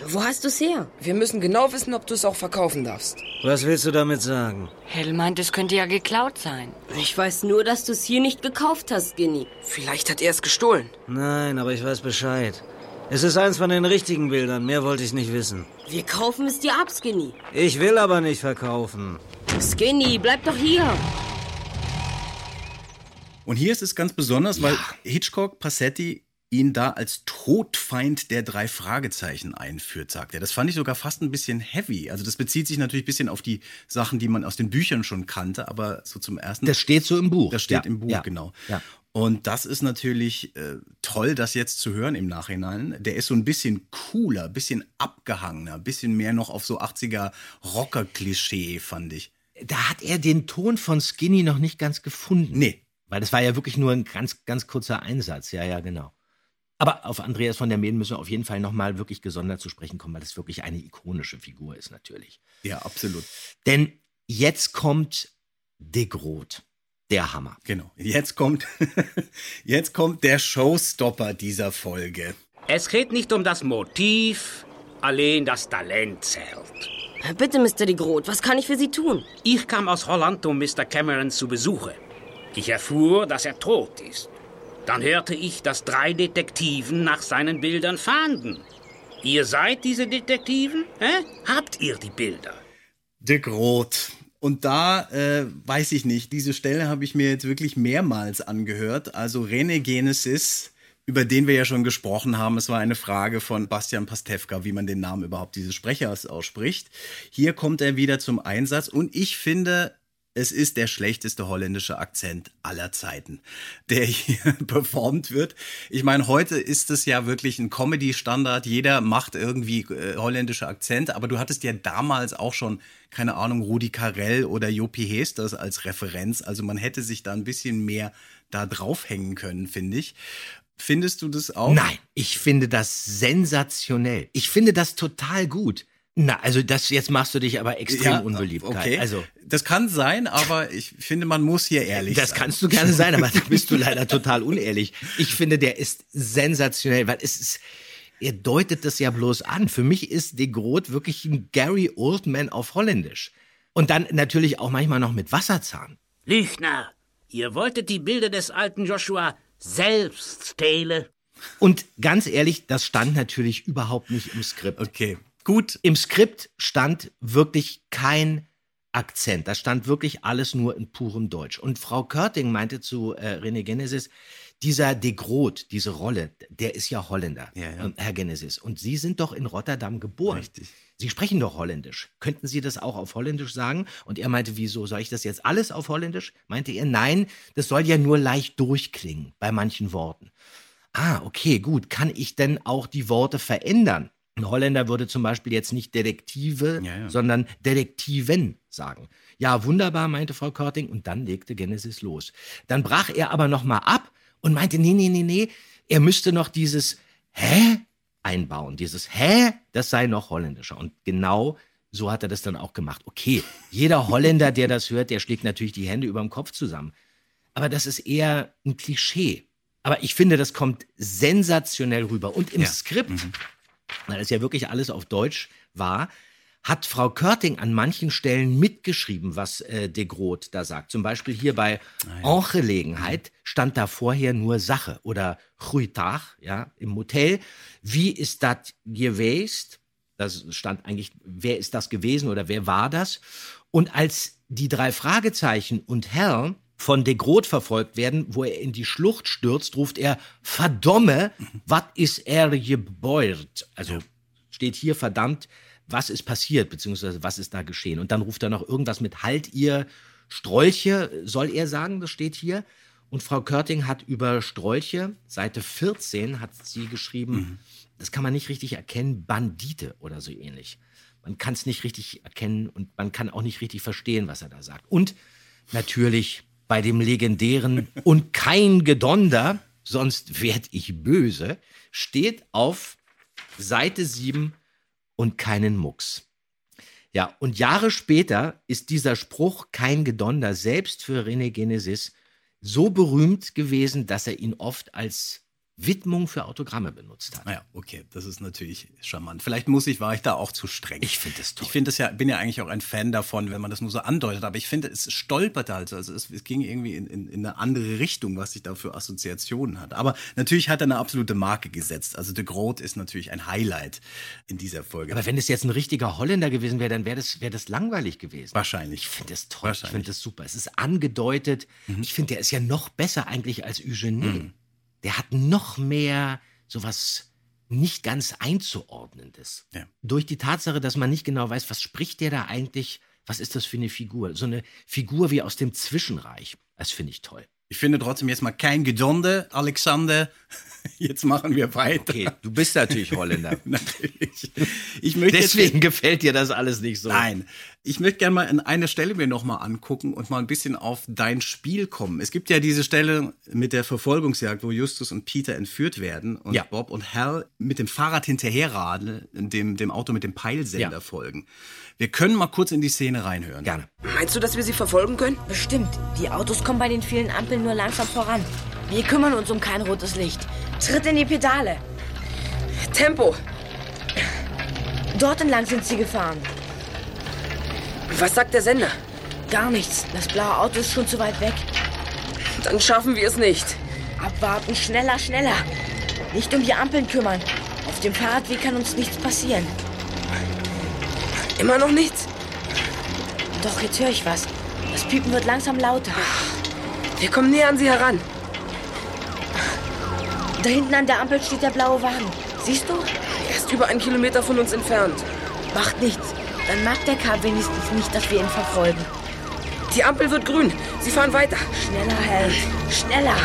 Wo hast du's her? Wir müssen genau wissen, ob du es auch verkaufen darfst. Was willst du damit sagen? Hell meint, es könnte ja geklaut sein. Ich weiß nur, dass du es hier nicht gekauft hast, Skinny. Vielleicht hat er es gestohlen. Nein, aber ich weiß Bescheid. Es ist eins von den richtigen Bildern, mehr wollte ich nicht wissen. Wir kaufen es dir ab, Skinny. Ich will aber nicht verkaufen. Skinny, bleib doch hier. Und hier ist es ganz besonders, weil Hitchcock Passetti ihn da als Todfeind der drei Fragezeichen einführt, sagt er. Das fand ich sogar fast ein bisschen heavy. Also das bezieht sich natürlich ein bisschen auf die Sachen, die man aus den Büchern schon kannte, aber so zum ersten. Das steht so im Buch. Das steht Ja, im Buch, ja, genau. ja. Und das ist natürlich äh, toll, das jetzt zu hören im Nachhinein. Der ist so ein bisschen cooler, bisschen abgehangener, bisschen mehr noch auf so 80er Rocker-Klischee, fand ich. Da hat er den Ton von Skinny noch nicht ganz gefunden. Nee. Weil das war ja wirklich nur ein ganz, ganz kurzer Einsatz. Ja, ja, genau. Aber auf Andreas von der Meen müssen wir auf jeden Fall nochmal wirklich gesondert zu sprechen kommen, weil das wirklich eine ikonische Figur ist, natürlich. Ja, absolut. Denn jetzt kommt De Groot, der Hammer. Genau. Jetzt kommt, jetzt kommt der Showstopper dieser Folge. Es geht nicht um das Motiv, allein das Talent zählt. Bitte, Mr. de Groot, was kann ich für Sie tun? Ich kam aus Holland, um Mr. Cameron zu besuchen. Ich erfuhr, dass er tot ist. Dann hörte ich, dass drei Detektiven nach seinen Bildern fahnden. Ihr seid diese Detektiven? Hä? Habt ihr die Bilder? De Groot. Und da äh, weiß ich nicht, diese Stelle habe ich mir jetzt wirklich mehrmals angehört. Also René Genesis, über den wir ja schon gesprochen haben. Es war eine Frage von Bastian Pastewka, wie man den Namen überhaupt dieses Sprechers ausspricht. Hier kommt er wieder zum Einsatz und ich finde, es ist der schlechteste holländische Akzent aller Zeiten, der hier performt wird. Ich meine, heute ist es ja wirklich ein Comedy-Standard. Jeder macht irgendwie äh, holländische Akzente, aber du hattest ja damals auch schon, keine Ahnung, Rudi Carell oder Jopi Hesters als Referenz. Also man hätte sich da ein bisschen mehr da draufhängen können, finde ich. Findest du das auch? Nein, ich finde das sensationell. Ich finde das total gut. Na, also das jetzt machst du dich aber extrem Ja, unbeliebt. Okay. Also das kann sein, aber ich finde, man muss hier ehrlich das sein. kannst du gerne sein, aber da bist du leider total unehrlich. Ich finde, der ist sensationell, weil es ist, er deutet das ja bloß an. Für mich ist De Groot wirklich ein Gary Oldman auf Holländisch. Und dann natürlich auch manchmal noch mit Wasserzahn. Lügner, ihr wolltet die Bilder des alten Joshua selbst stehlen. Und ganz ehrlich, das stand natürlich überhaupt nicht im Skript. Okay, gut. Im Skript stand wirklich kein Akzent. Da stand wirklich alles nur in purem Deutsch. Und Frau Körting meinte zu äh, René Genesis, dieser De Groot, diese Rolle, der ist ja Holländer, Ja, ja. ähm, Herr Genesis. Und Sie sind doch in Rotterdam geboren. Richtig. Sie sprechen doch Holländisch. Könnten Sie das auch auf Holländisch sagen? Und er meinte, wieso soll ich das jetzt alles auf Holländisch? Meinte er, nein, das soll ja nur leicht durchklingen bei manchen Worten. Ah, okay, gut. Kann ich denn auch die Worte verändern? Ein Holländer würde zum Beispiel jetzt nicht Detektive, Ja, ja. sondern Detektiven sagen. Ja, wunderbar, meinte Frau Körting, und dann legte Genesis los. Dann brach er aber nochmal ab und meinte, nee, nee, nee, nee, er müsste noch dieses Hä einbauen. Dieses Hä, das sei noch holländischer. Und genau so hat er das dann auch gemacht. Okay, jeder Holländer, der das hört, der schlägt natürlich die Hände über dem Kopf zusammen. Aber das ist eher ein Klischee. Aber ich finde, das kommt sensationell rüber. Und im Ja. Skript, weil es ja wirklich alles auf Deutsch war, hat Frau Körting an manchen Stellen mitgeschrieben, was äh, de Groot da sagt. Zum Beispiel hier bei Angelegenheit stand da vorher nur Sache oder Goeiedag, ja, im Motel. Wie ist das gewesen? Das stand eigentlich, wer ist das gewesen oder wer war das? Und als die drei Fragezeichen und Herr von de Groot verfolgt werden, wo er in die Schlucht stürzt, ruft er, verdomme, was ist er gebeurt? Also steht hier verdammt, was ist passiert, beziehungsweise was ist da geschehen? Und dann ruft er noch irgendwas mit Halt ihr Strolche, soll er sagen, das steht hier. Und Frau Körting hat über Strolche, Seite 14, hat sie geschrieben, das kann man nicht richtig erkennen, Bandite oder so ähnlich. Man kann es nicht richtig erkennen und man kann auch nicht richtig verstehen, was er da sagt. Und natürlich bei dem legendären und kein Gedonder, sonst werd ich böse, steht auf Seite 7 und keinen Mucks. Ja, und Jahre später ist dieser Spruch kein Gedonder selbst für René Genesis so berühmt gewesen, dass er ihn oft als Widmung für Autogramme benutzt hat. Naja, okay, das ist natürlich charmant. Vielleicht muss ich, war ich da auch zu streng. Ich finde es toll. Ich finde es ja, bin ja eigentlich auch ein Fan davon, wenn man das nur so andeutet, aber ich finde, es stolperte halt, also es, es ging irgendwie in, in, in eine andere Richtung, was sich da für Assoziationen hat. Aber natürlich hat er eine absolute Marke gesetzt. Also De Groot ist natürlich ein Highlight in dieser Folge. Aber wenn es jetzt ein richtiger Holländer gewesen wäre, dann wäre das, wäre das langweilig gewesen. Wahrscheinlich. Ich finde das toll. Ich finde das super. Es ist angedeutet. Ich finde, der ist ja noch besser eigentlich als Eugenie. Mhm. Der hat noch mehr sowas nicht ganz einzuordnendes. Ja. Durch die Tatsache, dass man nicht genau weiß, was spricht der da eigentlich, was ist das für eine Figur? So eine Figur wie aus dem Zwischenreich. Das finde ich toll. Ich finde trotzdem jetzt mal kein Gedonde, Alexander. Jetzt machen wir weiter. Okay, du bist natürlich Holländer. natürlich. Ich möchte jetzt- Deswegen gefällt dir das alles nicht so. Nein, ich möchte gerne mal an einer Stelle mir noch mal angucken und mal ein bisschen auf dein Spiel kommen. Es gibt ja diese Stelle mit der Verfolgungsjagd, wo Justus und Peter entführt werden und Ja. Bob und Hal mit dem Fahrrad hinterherradeln, dem, dem Auto mit dem Peilsender Ja. folgen. Wir können mal kurz in die Szene reinhören. Gerne. Meinst du, dass wir sie verfolgen können? Bestimmt. Die Autos kommen bei den vielen Ampeln nur langsam voran. Wir kümmern uns um kein rotes Licht. Tritt in die Pedale. Tempo! Dort entlang sind sie gefahren. Was sagt der Sender? Gar nichts. Das blaue Auto ist schon zu weit weg. Dann schaffen wir es nicht. Abwarten, schneller, schneller. Nicht um die Ampeln kümmern. Auf dem Fahrradweg kann uns nichts passieren. Immer noch nichts? Doch, jetzt höre ich was. Das Piepen wird langsam lauter. Wir kommen näher an sie heran. Da hinten an der Ampel steht der blaue Wagen. Siehst du? Er ist über einen Kilometer von uns entfernt. Macht nichts. Dann mag der Kerl wenigstens nicht, dass wir ihn verfolgen. Die Ampel wird grün. Sie fahren weiter. Schneller, Held. Schneller.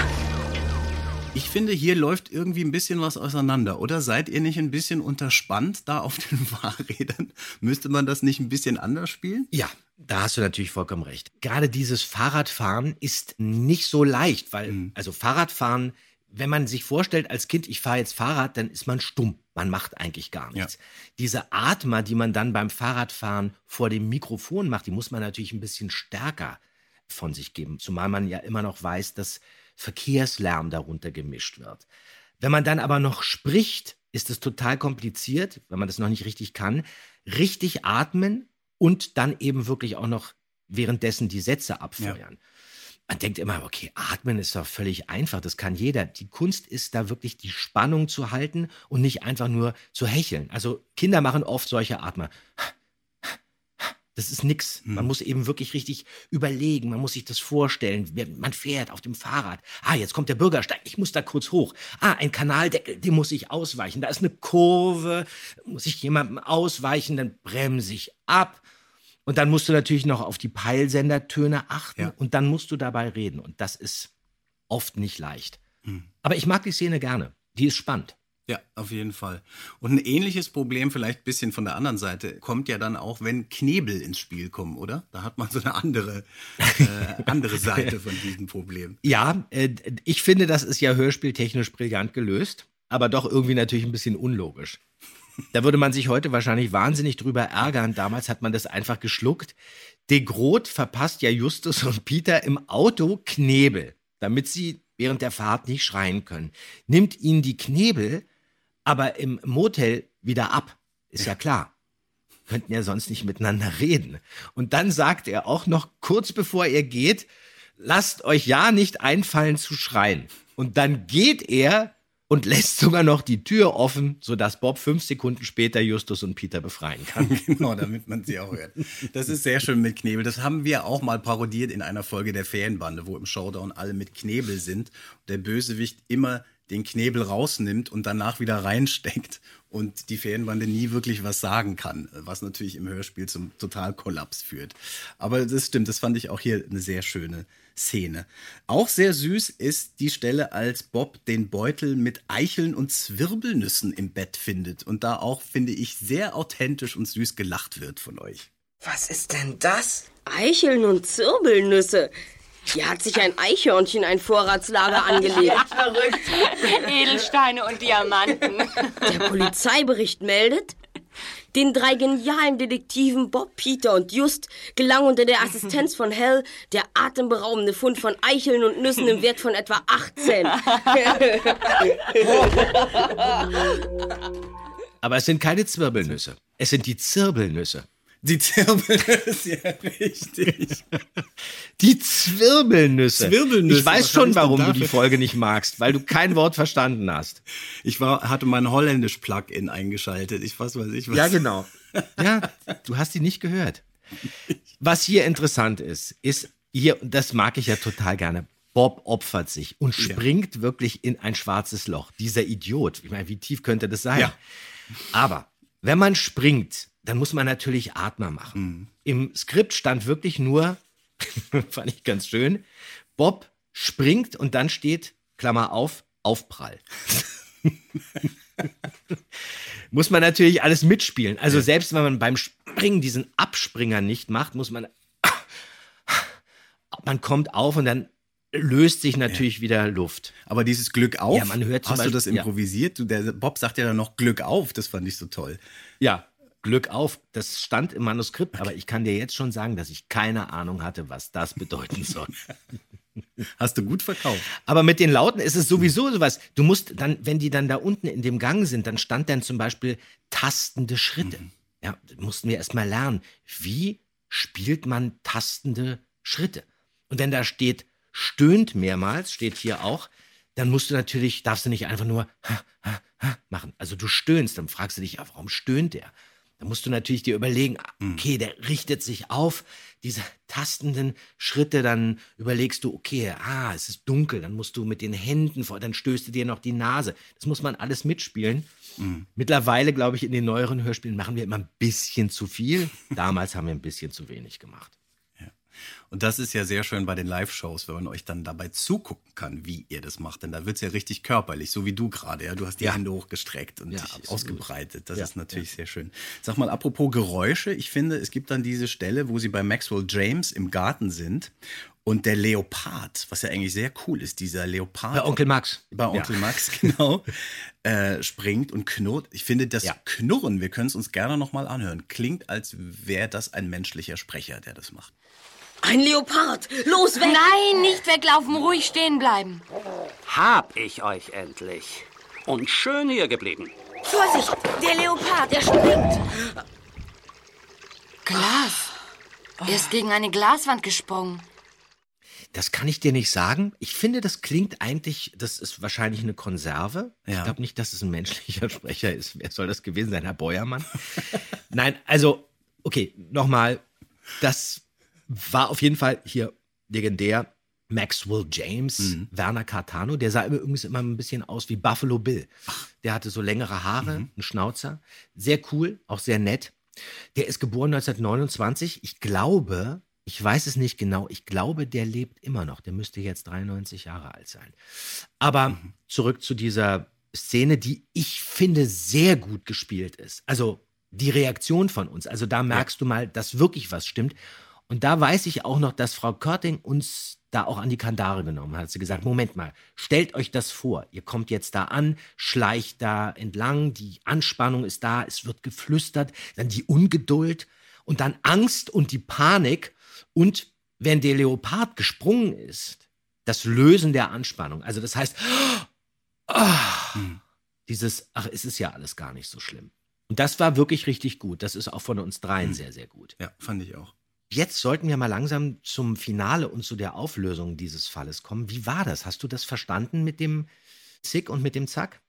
Ich finde, hier läuft irgendwie ein bisschen was auseinander, oder? Seid ihr nicht ein bisschen unterspannt da auf den Fahrrädern? Müsste man das nicht ein bisschen anders spielen? Ja, da hast du natürlich vollkommen recht. Gerade dieses Fahrradfahren ist nicht so leicht, weil, also Fahrradfahren, wenn man sich vorstellt, als Kind, ich fahre jetzt Fahrrad, dann ist man stumm. Man macht eigentlich gar nichts. Diese Atmer, die man dann beim Fahrradfahren vor dem Mikrofon macht, die muss man natürlich ein bisschen stärker von sich geben. Zumal man ja immer noch weiß, dass Verkehrslärm darunter gemischt wird. Wenn man dann aber noch spricht, ist es total kompliziert, wenn man das noch nicht richtig kann. Richtig atmen und dann eben wirklich auch noch währenddessen die Sätze abfeuern. Man denkt immer, okay, atmen ist doch völlig einfach, das kann jeder. Die Kunst ist da wirklich die Spannung zu halten und nicht einfach nur zu hecheln. Also Kinder machen oft solche Atmer. Das ist nix. Man muss eben wirklich richtig überlegen. Man muss sich das vorstellen. Man fährt auf dem Fahrrad. Ah, jetzt kommt der Bürgersteig. Ich muss da kurz hoch. Ah, ein Kanaldeckel, dem muss ich ausweichen. Da ist eine Kurve. Muss ich jemandem ausweichen, dann bremse ich ab. Und dann musst du natürlich noch auf die Peilsendertöne achten. Und dann musst du dabei reden. Und das ist oft nicht leicht. Aber ich mag die Szene gerne. Die ist spannend. Ja, auf jeden Fall. Und ein ähnliches Problem, vielleicht ein bisschen von der anderen Seite, kommt ja dann auch, wenn Knebel ins Spiel kommen, oder? Da hat man so eine andere, äh, andere Seite von diesem Problem. Ja, äh, ich finde, das ist ja hörspieltechnisch brillant gelöst, aber doch irgendwie natürlich ein bisschen unlogisch. Da würde man sich heute wahrscheinlich wahnsinnig drüber ärgern. Damals hat man das einfach geschluckt. De Groot verpasst ja Justus und Peter im Auto Knebel, damit sie während der Fahrt nicht schreien können. Nimmt ihnen die Knebel aber im Motel wieder ab. Ist ja, klar. Könnten ja sonst nicht miteinander reden. Und dann sagt er auch noch kurz bevor er geht, lasst euch ja nicht einfallen zu schreien. Und dann geht er und lässt sogar noch die Tür offen, sodass Bob fünf Sekunden später Justus und Peter befreien kann. genau, damit man sie auch hört. Das ist sehr schön mit Knebel. Das haben wir auch mal parodiert in einer Folge der Ferienbande, wo im Showdown alle mit Knebel sind der Bösewicht immer den Knebel rausnimmt und danach wieder reinsteckt und die Fädenbande nie wirklich was sagen kann, was natürlich im Hörspiel zum Totalkollaps führt. Aber das stimmt, das fand ich auch hier eine sehr schöne Szene. Auch sehr süß ist die Stelle, als Bob den Beutel mit Eicheln und Zwirbelnüssen im Bett findet und da auch, finde ich, sehr authentisch und süß gelacht wird von euch. Was ist denn das? Eicheln und Zirbelnüsse. Hier hat sich ein Eichhörnchen ein Vorratslager angelegt. Verrückt. Edelsteine und Diamanten. Der Polizeibericht meldet, den drei genialen Detektiven Bob, Peter und Just gelang unter der Assistenz von Hell der atemberaubende Fund von Eicheln und Nüssen im Wert von etwa 18. Aber es sind keine Zwirbelnüsse. Es sind die Zirbelnüsse. Die Zirbelnüsse, ja, richtig. Die Zwirbelnüsse. Zwirbelnüsse, Ich weiß was schon, warum du die Folge nicht magst, weil du kein Wort verstanden hast. Ich war, hatte mein Holländisch-Plugin eingeschaltet. Ich was weiß ich was. Ja, genau. Ja, du hast die nicht gehört. Was hier interessant ist, ist hier, und das mag ich ja total gerne. Bob opfert sich und springt wirklich in ein schwarzes Loch. Dieser Idiot. Ich meine, wie tief könnte das sein? Ja. Aber wenn man springt, dann muss man natürlich Atmer machen. Mhm. Im Skript stand wirklich nur, fand ich ganz schön, Bob springt und dann steht, Klammer auf, Aufprall. muss man natürlich alles mitspielen. Also selbst wenn man beim Springen diesen Abspringer nicht macht, muss man, man kommt auf und dann löst sich natürlich wieder Luft. Aber dieses Glück auf, Ja, man hört hast du Beispiel- das ja. improvisiert? Du, der Bob sagt ja dann noch Glück auf, das fand ich so toll. Ja, Glück auf. Das stand im Manuskript, aber ich kann dir jetzt schon sagen, dass ich keine Ahnung hatte, was das bedeuten soll. Hast du gut verkauft. Aber mit den Lauten ist es sowieso sowas. Du musst dann, wenn die dann da unten in dem Gang sind, dann stand dann zum Beispiel tastende Schritte. Ja, das mussten wir erst mal lernen. Wie spielt man tastende Schritte? Und wenn da steht, stöhnt mehrmals, steht hier auch, dann musst du natürlich, darfst du nicht einfach nur machen. Also du stöhnst, dann fragst du dich, ja, warum stöhnt der? Da musst du natürlich dir überlegen, ah, okay, der richtet sich auf, diese tastenden Schritte, dann überlegst du, okay, ah, es ist dunkel, dann musst du mit den Händen vor, dann stößt du dir noch die Nase. Das muss man alles mitspielen. Mittlerweile, glaube ich, in den neueren Hörspielen machen wir immer ein bisschen zu viel. Damals haben wir ein bisschen zu wenig gemacht. Und das ist ja sehr schön bei den Live-Shows, wenn man euch dann dabei zugucken kann, wie ihr das macht. Denn da wird's ja richtig körperlich, so wie du gerade. Ja? Du hast die Ja. Hände hochgestreckt und Ja, dich absolut. ausgebreitet. Das Ja, ist natürlich sehr schön. Sag mal, apropos Geräusche, ich finde, es gibt dann diese Stelle, wo sie bei Maxwell James im Garten sind und der Leopard, was ja eigentlich sehr cool ist, dieser Leopard. Bei Onkel Max. Bei Onkel Ja. Max, genau. Äh, springt und knurrt. Ich finde, das Knurren, wir können es uns gerne nochmal anhören, klingt, als wäre das ein menschlicher Sprecher, der das macht. Ein Leopard! Los, weg! Nein, nicht weglaufen, ruhig stehen bleiben. Hab ich euch endlich. Und schön hier geblieben. Vorsicht, der Leopard, der springt. Glas. Er ist gegen eine Glaswand gesprungen. Das kann ich dir nicht sagen. Ich finde, das klingt eigentlich, das ist wahrscheinlich eine Konserve. Ich Ja. glaube nicht, dass es ein menschlicher Sprecher ist. Wer soll das gewesen sein, Herr Beuermann? Nein, also, okay, nochmal. Das war auf jeden Fall hier legendär. Maxwell James, Werner Cartano, der sah übrigens immer ein bisschen aus wie Buffalo Bill. Der hatte so längere Haare, einen Schnauzer. Sehr cool, auch sehr nett. Der ist geboren 1929. Ich glaube, ich weiß es nicht genau, ich glaube, der lebt immer noch. Der müsste jetzt 93 Jahre alt sein. Aber zurück zu dieser Szene, die ich finde sehr gut gespielt ist. Also die Reaktion von uns. Also da merkst du mal, dass wirklich was stimmt. Und da weiß ich auch noch, dass Frau Körting uns da auch an die Kandare genommen hat. Sie gesagt, Moment mal, stellt euch das vor. Ihr kommt jetzt da an, schleicht da entlang, die Anspannung ist da, es wird geflüstert, dann die Ungeduld und dann Angst und die Panik. Und wenn der Leopard gesprungen ist, das Lösen der Anspannung. Also das heißt, ah, dieses, ach, es ist ja alles gar nicht so schlimm. Und das war wirklich richtig gut. Das ist auch von uns dreien sehr, sehr gut. Ja, fand ich auch. Jetzt sollten wir mal langsam zum Finale und zu der Auflösung dieses Falles kommen. Wie war das? Hast du das verstanden mit dem Zick und mit dem Zack?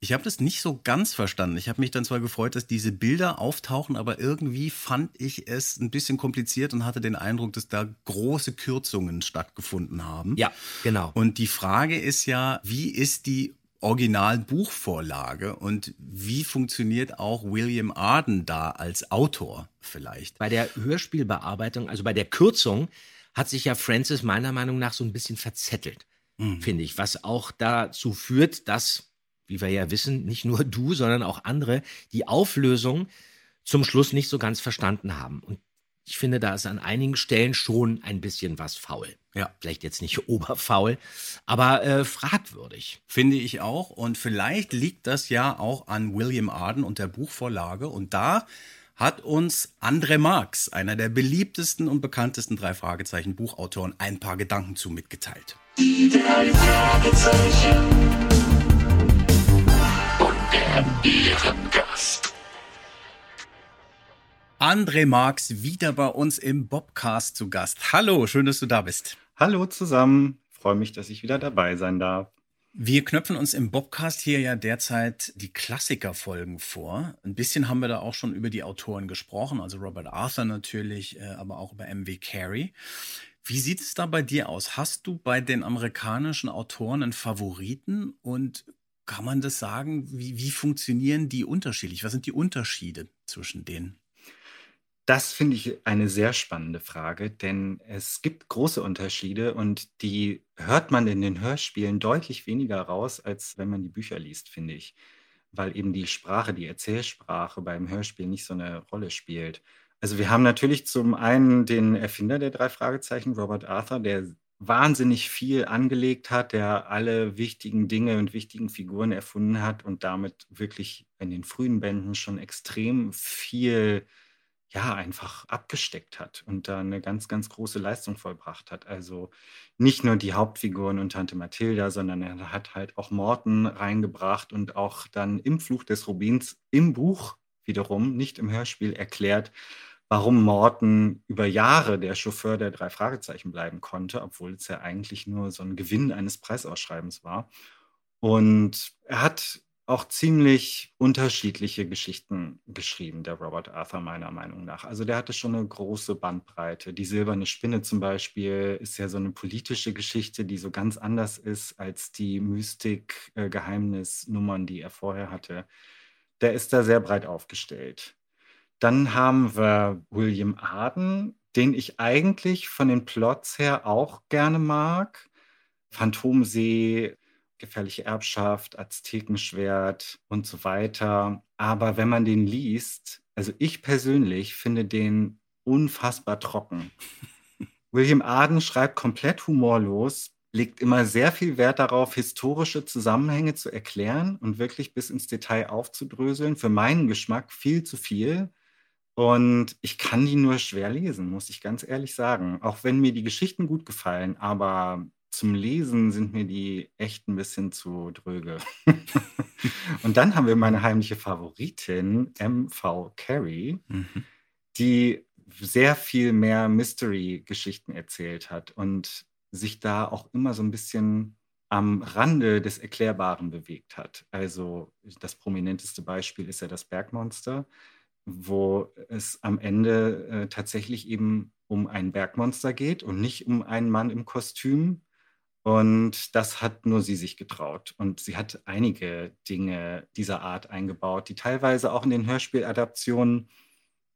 Ich habe das nicht so ganz verstanden. Ich habe mich dann zwar gefreut, dass diese Bilder auftauchen, aber irgendwie fand ich es ein bisschen kompliziert und hatte den Eindruck, dass da große Kürzungen stattgefunden haben. Ja, genau. Und die Frage ist ja, wie ist die Originalbuchvorlage und wie funktioniert auch William Arden da als Autor vielleicht? Bei der Hörspielbearbeitung, also bei der Kürzung, hat sich ja Francis meiner Meinung nach so ein bisschen verzettelt, mhm. finde ich, was auch dazu führt, dass, wie wir ja wissen, nicht nur du, sondern auch andere die Auflösung zum Schluss nicht so ganz verstanden haben. Und ich finde, da ist an einigen Stellen schon ein bisschen was faul. Ja. Vielleicht jetzt nicht oberfaul, aber äh, fragwürdig. Finde ich auch. Und vielleicht liegt das ja auch an William Arden und der Buchvorlage. Und da hat uns André Marx, einer der beliebtesten und bekanntesten drei Fragezeichen Buchautoren, ein paar Gedanken zu mitgeteilt. Die drei Fragezeichen. Und der Ehrengast. André Marx wieder bei uns im Bobcast zu Gast. Hallo, schön, dass du da bist. Hallo zusammen. Freue mich, dass ich wieder dabei sein darf. Wir knöpfen uns im Bobcast hier ja derzeit die Klassikerfolgen vor. Ein bisschen haben wir da auch schon über die Autoren gesprochen, also Robert Arthur natürlich, äh, aber auch über M.W. Carey. Wie sieht es da bei dir aus? Hast du bei den amerikanischen Autoren einen Favoriten und kann man das sagen? Wie, wie funktionieren die unterschiedlich? Was sind die Unterschiede zwischen denen? Das finde ich eine sehr spannende Frage, denn es gibt große Unterschiede und die hört man in den Hörspielen deutlich weniger raus, als wenn man die Bücher liest, finde ich. Weil eben die Sprache, die Erzählsprache beim Hörspiel nicht so eine Rolle spielt. Also wir haben natürlich zum einen den Erfinder der drei Fragezeichen, Robert Arthur, der wahnsinnig viel angelegt hat, der alle wichtigen Dinge und wichtigen Figuren erfunden hat und damit wirklich in den frühen Bänden schon extrem viel ja, einfach abgesteckt hat und da eine ganz, ganz große Leistung vollbracht hat. Also nicht nur die Hauptfiguren und Tante Mathilda, sondern er hat halt auch Morten reingebracht und auch dann im Fluch des Rubins im Buch wiederum, nicht im Hörspiel, erklärt, warum Morten über Jahre der Chauffeur der drei Fragezeichen bleiben konnte, obwohl es ja eigentlich nur so ein Gewinn eines Preisausschreibens war. Und er hat auch ziemlich unterschiedliche Geschichten geschrieben, der Robert Arthur meiner Meinung nach. Also der hatte schon eine große Bandbreite. Die Silberne Spinne zum Beispiel ist ja so eine politische Geschichte, die so ganz anders ist als die Mystik-Geheimnisnummern, die er vorher hatte. Der ist da sehr breit aufgestellt. Dann haben wir William Arden, den ich eigentlich von den Plots her auch gerne mag. Phantomsee gefährliche Erbschaft, Aztekenschwert und so weiter. Aber wenn man den liest, also ich persönlich finde den unfassbar trocken. William Arden schreibt komplett humorlos, legt immer sehr viel Wert darauf, historische Zusammenhänge zu erklären und wirklich bis ins Detail aufzudröseln. Für meinen Geschmack viel zu viel. Und ich kann die nur schwer lesen, muss ich ganz ehrlich sagen. Auch wenn mir die Geschichten gut gefallen, aber zum Lesen sind mir die echt ein bisschen zu dröge. und dann haben wir meine heimliche Favoritin, MV Carey, mhm. die sehr viel mehr Mystery-Geschichten erzählt hat und sich da auch immer so ein bisschen am Rande des Erklärbaren bewegt hat. Also das prominenteste Beispiel ist ja das Bergmonster, wo es am Ende äh, tatsächlich eben um ein Bergmonster geht und nicht um einen Mann im Kostüm, und das hat nur sie sich getraut. Und sie hat einige Dinge dieser Art eingebaut, die teilweise auch in den Hörspieladaptionen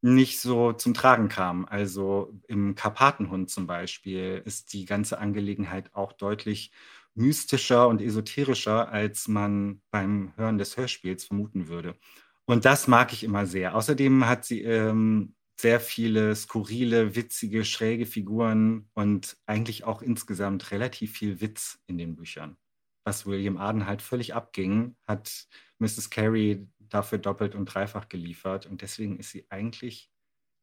nicht so zum Tragen kamen. Also im Karpatenhund zum Beispiel ist die ganze Angelegenheit auch deutlich mystischer und esoterischer, als man beim Hören des Hörspiels vermuten würde. Und das mag ich immer sehr. Außerdem hat sie ähm, sehr viele skurrile, witzige, schräge Figuren und eigentlich auch insgesamt relativ viel Witz in den Büchern. Was William Arden halt völlig abging, hat Mrs. Carey dafür doppelt und dreifach geliefert. Und deswegen ist sie eigentlich,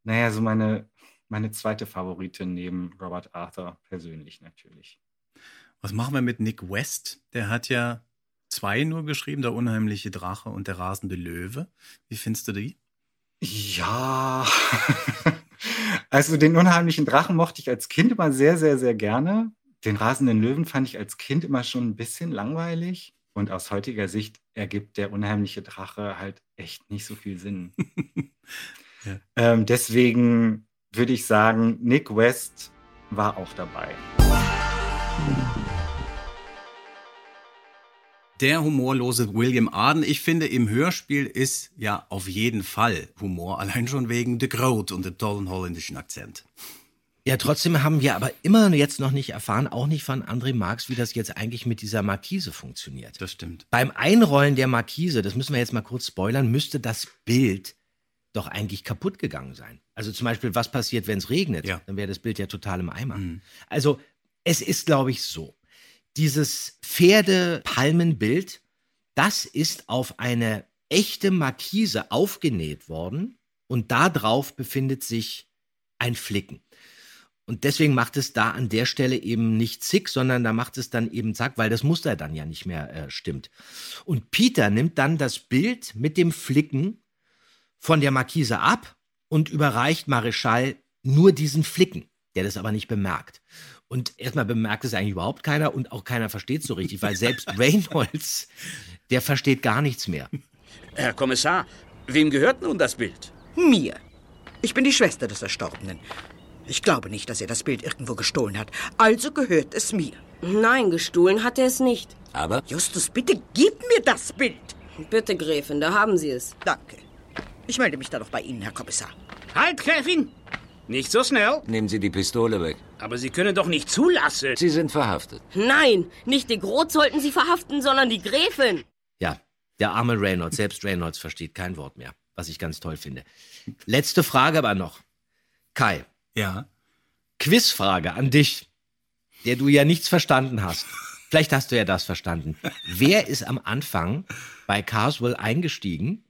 naja, so meine, meine zweite Favoritin neben Robert Arthur persönlich natürlich. Was machen wir mit Nick West? Der hat ja zwei nur geschrieben, der unheimliche Drache und der rasende Löwe. Wie findest du die? Ja, also den unheimlichen Drachen mochte ich als Kind immer sehr, sehr, sehr gerne. Den rasenden Löwen fand ich als Kind immer schon ein bisschen langweilig. Und aus heutiger Sicht ergibt der unheimliche Drache halt echt nicht so viel Sinn. ja. ähm, deswegen würde ich sagen, Nick West war auch dabei. Der humorlose William Arden. Ich finde, im Hörspiel ist ja auf jeden Fall Humor, allein schon wegen The Groat und dem tollen holländischen Akzent. Ja, trotzdem haben wir aber immer jetzt noch nicht erfahren, auch nicht von André Marx, wie das jetzt eigentlich mit dieser Markise funktioniert. Das stimmt. Beim Einrollen der Markise, das müssen wir jetzt mal kurz spoilern, müsste das Bild doch eigentlich kaputt gegangen sein. Also zum Beispiel, was passiert, wenn es regnet? Ja. Dann wäre das Bild ja total im Eimer. Mhm. Also es ist, glaube ich, so. Dieses Pferdepalmenbild, das ist auf eine echte Markise aufgenäht worden und da drauf befindet sich ein Flicken. Und deswegen macht es da an der Stelle eben nicht zick, sondern da macht es dann eben zack, weil das Muster dann ja nicht mehr äh, stimmt. Und Peter nimmt dann das Bild mit dem Flicken von der Markise ab und überreicht Marischal nur diesen Flicken, der das aber nicht bemerkt. Und erstmal bemerkt es eigentlich überhaupt keiner und auch keiner versteht so richtig, weil selbst Reynolds, der versteht gar nichts mehr. Herr Kommissar, wem gehört nun das Bild? Mir. Ich bin die Schwester des Erstorbenen. Ich glaube nicht, dass er das Bild irgendwo gestohlen hat. Also gehört es mir. Nein, gestohlen hat er es nicht. Aber? Justus, bitte gib mir das Bild. Bitte, Gräfin, da haben Sie es. Danke. Ich melde mich da doch bei Ihnen, Herr Kommissar. Halt, Gräfin! Nicht so schnell. Nehmen Sie die Pistole weg. Aber Sie können doch nicht zulassen. Sie sind verhaftet. Nein, nicht die Groth sollten Sie verhaften, sondern die Gräfin. Ja, der arme Reynolds, selbst Reynolds versteht kein Wort mehr, was ich ganz toll finde. Letzte Frage aber noch. Kai. Ja. Quizfrage an dich, der du ja nichts verstanden hast. Vielleicht hast du ja das verstanden. Wer ist am Anfang bei Carswell eingestiegen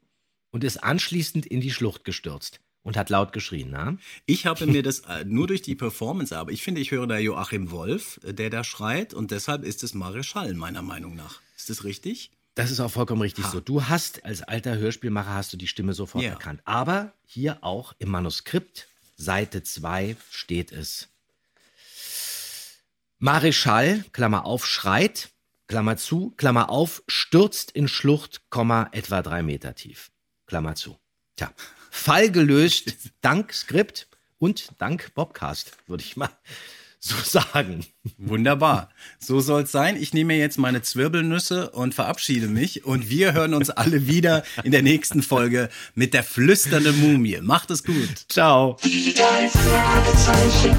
und ist anschließend in die Schlucht gestürzt und hat laut geschrien, na? Ich habe mir das äh, nur durch die Performance, aber ich finde, ich höre da Joachim Wolf, äh, der da schreit und deshalb ist es Marischal, meiner Meinung nach. Ist das richtig? Das ist auch vollkommen richtig Ha. so. Du hast als alter Hörspielmacher hast du die Stimme sofort Ja. erkannt. Aber hier auch im Manuskript, Seite 2, steht es. Marischal, Klammer auf, schreit, Klammer zu, Klammer auf, stürzt in Schlucht, Komma, etwa drei Meter tief. Klammer zu. Tja, Fall gelöst, dank Skript und dank Bobcast, würde ich mal so sagen. Wunderbar. So soll's sein. Ich nehme mir jetzt meine Zwirbelnüsse und verabschiede mich. Und wir hören uns alle wieder in der nächsten Folge mit der flüsternden Mumie. Macht es gut. Ciao. Fragezeichen.